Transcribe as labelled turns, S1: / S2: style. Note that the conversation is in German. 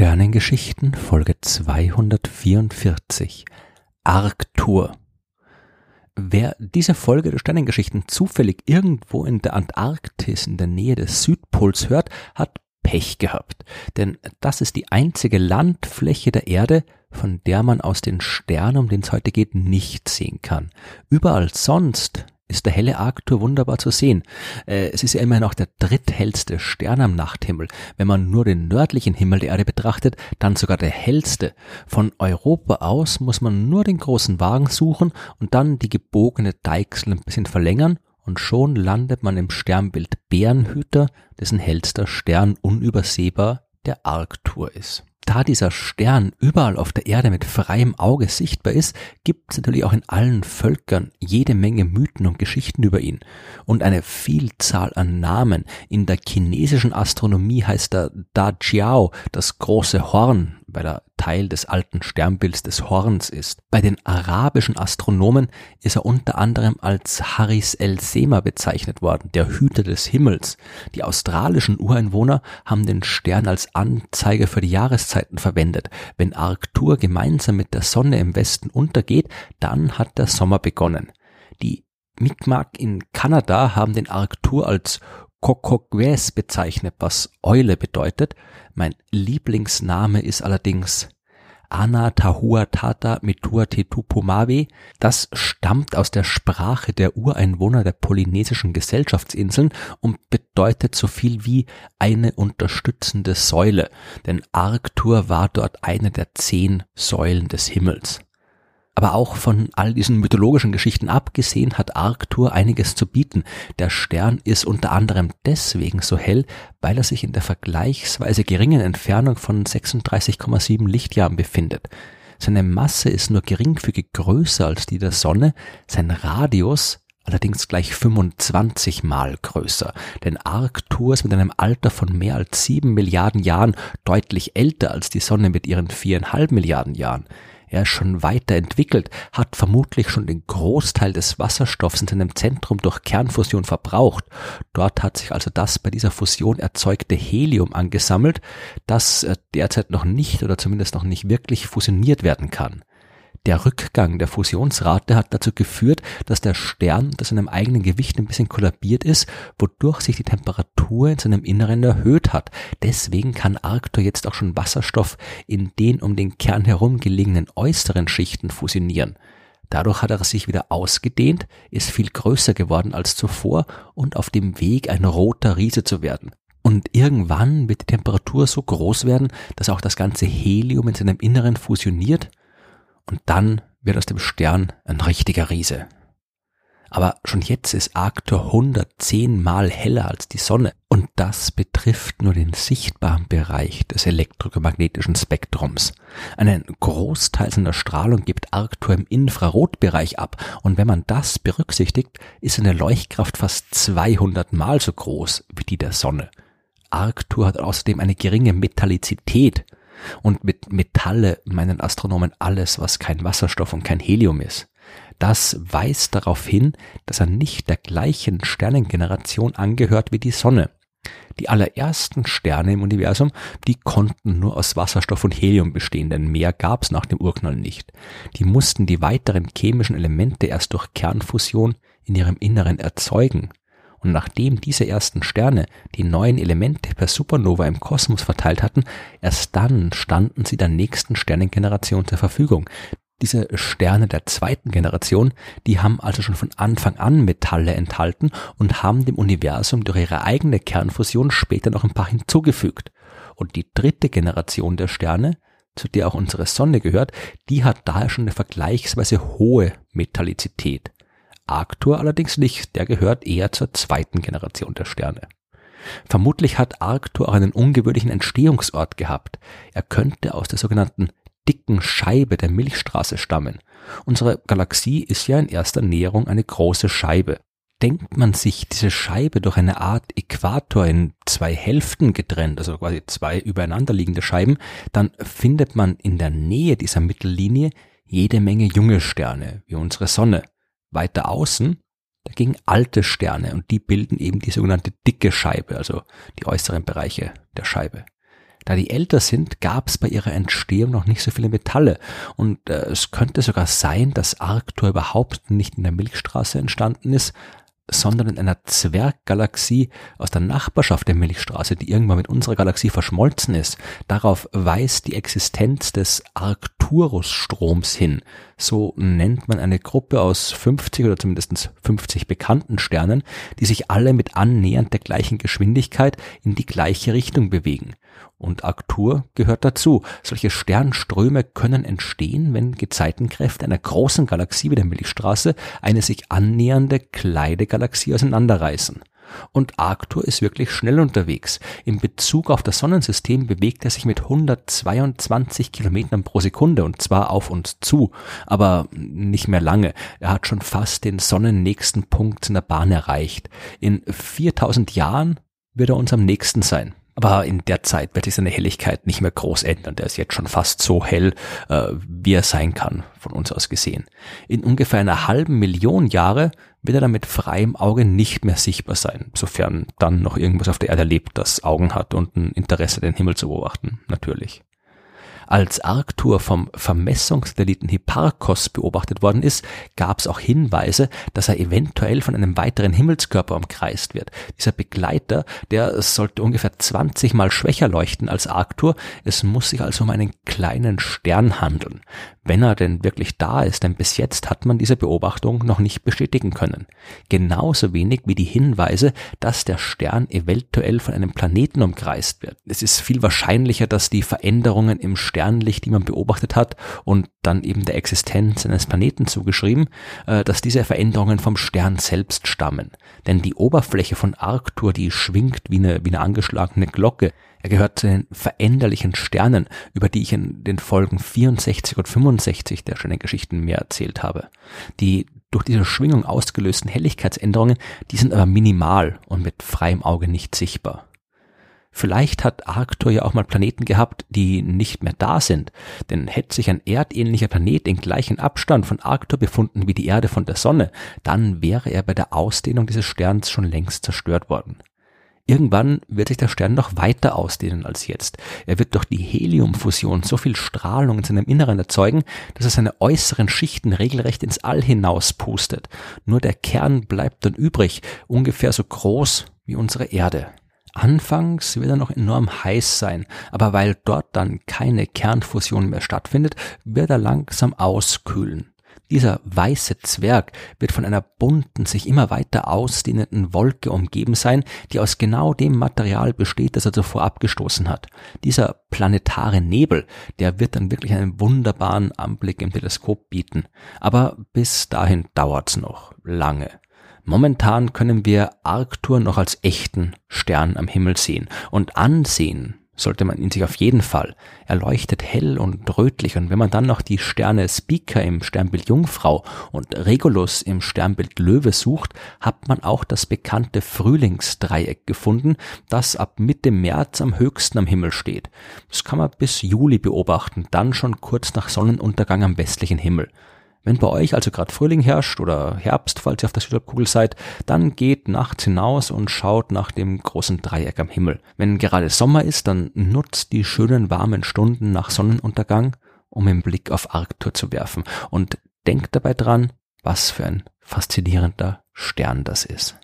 S1: Sternengeschichten Folge 244 Arctur Wer diese Folge der Sternengeschichten zufällig irgendwo in der Antarktis in der Nähe des Südpols hört, hat Pech gehabt. Denn das ist die einzige Landfläche der Erde, von der man aus den Sternen, um den es heute geht, nicht sehen kann. Überall sonst ist der helle Arctur wunderbar zu sehen. Äh, es ist ja immerhin auch der dritthellste Stern am Nachthimmel. Wenn man nur den nördlichen Himmel der Erde betrachtet, dann sogar der hellste. Von Europa aus muss man nur den großen Wagen suchen und dann die gebogene Deichsel ein bisschen verlängern und schon landet man im Sternbild Bärenhüter, dessen hellster Stern unübersehbar der Arctur ist da dieser Stern überall auf der Erde mit freiem Auge sichtbar ist, gibt es natürlich auch in allen Völkern jede Menge Mythen und Geschichten über ihn und eine Vielzahl an Namen. In der chinesischen Astronomie heißt er Da Jiao, das große Horn, weil er Teil des alten Sternbilds des Horns ist. Bei den arabischen Astronomen ist er unter anderem als Haris el Sema bezeichnet worden, der Hüter des Himmels. Die australischen Ureinwohner haben den Stern als Anzeiger für die Jahreszeiten verwendet. Wenn Arctur gemeinsam mit der Sonne im Westen untergeht, dann hat der Sommer begonnen. Die Mi'kmaq in Kanada haben den Arctur als Kokokwes bezeichnet, was Eule bedeutet. Mein Lieblingsname ist allerdings Ana Tahua Tata Mitua Tetupumawe. Das stammt aus der Sprache der Ureinwohner der polynesischen Gesellschaftsinseln und bedeutet so viel wie eine unterstützende Säule, denn Arctur war dort eine der zehn Säulen des Himmels. Aber auch von all diesen mythologischen Geschichten abgesehen hat Arctur einiges zu bieten. Der Stern ist unter anderem deswegen so hell, weil er sich in der vergleichsweise geringen Entfernung von 36,7 Lichtjahren befindet. Seine Masse ist nur geringfügig größer als die der Sonne, sein Radius allerdings gleich 25 mal größer. Denn Arctur ist mit einem Alter von mehr als sieben Milliarden Jahren deutlich älter als die Sonne mit ihren viereinhalb Milliarden Jahren. Er ist schon weiterentwickelt, hat vermutlich schon den Großteil des Wasserstoffs in seinem Zentrum durch Kernfusion verbraucht. Dort hat sich also das bei dieser Fusion erzeugte Helium angesammelt, das äh, derzeit noch nicht oder zumindest noch nicht wirklich fusioniert werden kann. Der Rückgang der Fusionsrate hat dazu geführt, dass der Stern unter seinem eigenen Gewicht ein bisschen kollabiert ist, wodurch sich die Temperatur in seinem Inneren erhöht hat. Deswegen kann Arctur jetzt auch schon Wasserstoff in den um den Kern herum gelegenen äußeren Schichten fusionieren. Dadurch hat er sich wieder ausgedehnt, ist viel größer geworden als zuvor und auf dem Weg ein roter Riese zu werden. Und irgendwann wird die Temperatur so groß werden, dass auch das ganze Helium in seinem Inneren fusioniert und dann wird aus dem Stern ein richtiger Riese. Aber schon jetzt ist Arctur 110 mal heller als die Sonne. Und das betrifft nur den sichtbaren Bereich des elektromagnetischen Spektrums. Einen Großteil seiner Strahlung gibt Arctur im Infrarotbereich ab. Und wenn man das berücksichtigt, ist seine Leuchtkraft fast 200 mal so groß wie die der Sonne. Arctur hat außerdem eine geringe Metallizität. Und mit Metalle meinen Astronomen alles, was kein Wasserstoff und kein Helium ist. Das weist darauf hin, dass er nicht der gleichen Sternengeneration angehört wie die Sonne. Die allerersten Sterne im Universum, die konnten nur aus Wasserstoff und Helium bestehen, denn mehr gab's nach dem Urknall nicht. Die mussten die weiteren chemischen Elemente erst durch Kernfusion in ihrem Inneren erzeugen und nachdem diese ersten Sterne die neuen Elemente per Supernova im Kosmos verteilt hatten, erst dann standen sie der nächsten Sternengeneration zur Verfügung. Diese Sterne der zweiten Generation, die haben also schon von Anfang an Metalle enthalten und haben dem Universum durch ihre eigene Kernfusion später noch ein paar hinzugefügt. Und die dritte Generation der Sterne, zu der auch unsere Sonne gehört, die hat daher schon eine vergleichsweise hohe Metallizität. Arctur allerdings nicht, der gehört eher zur zweiten Generation der Sterne. Vermutlich hat Arctur auch einen ungewöhnlichen Entstehungsort gehabt. Er könnte aus der sogenannten dicken Scheibe der Milchstraße stammen. Unsere Galaxie ist ja in erster Näherung eine große Scheibe. Denkt man sich diese Scheibe durch eine Art Äquator in zwei Hälften getrennt, also quasi zwei übereinanderliegende Scheiben, dann findet man in der Nähe dieser Mittellinie jede Menge junge Sterne, wie unsere Sonne. Weiter außen dagegen alte Sterne und die bilden eben die sogenannte dicke Scheibe, also die äußeren Bereiche der Scheibe. Da die älter sind, gab es bei ihrer Entstehung noch nicht so viele Metalle und äh, es könnte sogar sein, dass Arctur überhaupt nicht in der Milchstraße entstanden ist, sondern in einer Zwerggalaxie aus der Nachbarschaft der Milchstraße, die irgendwann mit unserer Galaxie verschmolzen ist. Darauf weist die Existenz des Arcturus-Stroms hin. So nennt man eine Gruppe aus 50 oder zumindest 50 bekannten Sternen, die sich alle mit annähernd der gleichen Geschwindigkeit in die gleiche Richtung bewegen. Und Arctur gehört dazu. Solche Sternströme können entstehen, wenn Gezeitenkräfte einer großen Galaxie wie der Milchstraße eine sich annähernde kleine Galaxie auseinanderreißen. Und Arctur ist wirklich schnell unterwegs. In Bezug auf das Sonnensystem bewegt er sich mit 122 Kilometern pro Sekunde und zwar auf uns zu, aber nicht mehr lange. Er hat schon fast den sonnennächsten Punkt in der Bahn erreicht. In 4000 Jahren wird er uns am nächsten sein. Aber in der Zeit wird sich seine Helligkeit nicht mehr groß ändern. Der ist jetzt schon fast so hell, äh, wie er sein kann, von uns aus gesehen. In ungefähr einer halben Million Jahre wird er dann mit freiem Auge nicht mehr sichtbar sein, sofern dann noch irgendwas auf der Erde lebt, das Augen hat und ein Interesse, den Himmel zu beobachten, natürlich. Als Arctur vom Vermessungssatelliten Hipparcos beobachtet worden ist, gab es auch Hinweise, dass er eventuell von einem weiteren Himmelskörper umkreist wird. Dieser Begleiter, der sollte ungefähr 20 mal schwächer leuchten als Arctur. Es muss sich also um einen kleinen Stern handeln wenn er denn wirklich da ist, denn bis jetzt hat man diese Beobachtung noch nicht bestätigen können. Genauso wenig wie die Hinweise, dass der Stern eventuell von einem Planeten umkreist wird. Es ist viel wahrscheinlicher, dass die Veränderungen im Sternlicht, die man beobachtet hat und dann eben der Existenz eines Planeten zugeschrieben, äh, dass diese Veränderungen vom Stern selbst stammen. Denn die Oberfläche von Arctur, die schwingt wie eine, wie eine angeschlagene Glocke, er gehört zu den veränderlichen Sternen, über die ich in den Folgen 64 und 65 der schönen Geschichten mehr erzählt habe. Die durch diese Schwingung ausgelösten Helligkeitsänderungen, die sind aber minimal und mit freiem Auge nicht sichtbar. Vielleicht hat Arctur ja auch mal Planeten gehabt, die nicht mehr da sind, denn hätte sich ein erdähnlicher Planet in gleichen Abstand von Arctur befunden wie die Erde von der Sonne, dann wäre er bei der Ausdehnung dieses Sterns schon längst zerstört worden. Irgendwann wird sich der Stern noch weiter ausdehnen als jetzt. Er wird durch die Heliumfusion so viel Strahlung in seinem Inneren erzeugen, dass er seine äußeren Schichten regelrecht ins All hinaus pustet. Nur der Kern bleibt dann übrig, ungefähr so groß wie unsere Erde. Anfangs wird er noch enorm heiß sein, aber weil dort dann keine Kernfusion mehr stattfindet, wird er langsam auskühlen. Dieser weiße Zwerg wird von einer bunten, sich immer weiter ausdehnenden Wolke umgeben sein, die aus genau dem Material besteht, das er zuvor abgestoßen hat. Dieser planetare Nebel, der wird dann wirklich einen wunderbaren Anblick im Teleskop bieten. Aber bis dahin dauert's noch lange. Momentan können wir Arctur noch als echten Stern am Himmel sehen und ansehen sollte man ihn sich auf jeden Fall. Er leuchtet hell und rötlich und wenn man dann noch die Sterne Speaker im Sternbild Jungfrau und Regulus im Sternbild Löwe sucht, hat man auch das bekannte Frühlingsdreieck gefunden, das ab Mitte März am höchsten am Himmel steht. Das kann man bis Juli beobachten, dann schon kurz nach Sonnenuntergang am westlichen Himmel. Wenn bei euch also gerade Frühling herrscht oder Herbst, falls ihr auf der Südhalbkugel seid, dann geht nachts hinaus und schaut nach dem großen Dreieck am Himmel. Wenn gerade Sommer ist, dann nutzt die schönen warmen Stunden nach Sonnenuntergang, um den Blick auf Arctur zu werfen und denkt dabei dran, was für ein faszinierender Stern das ist.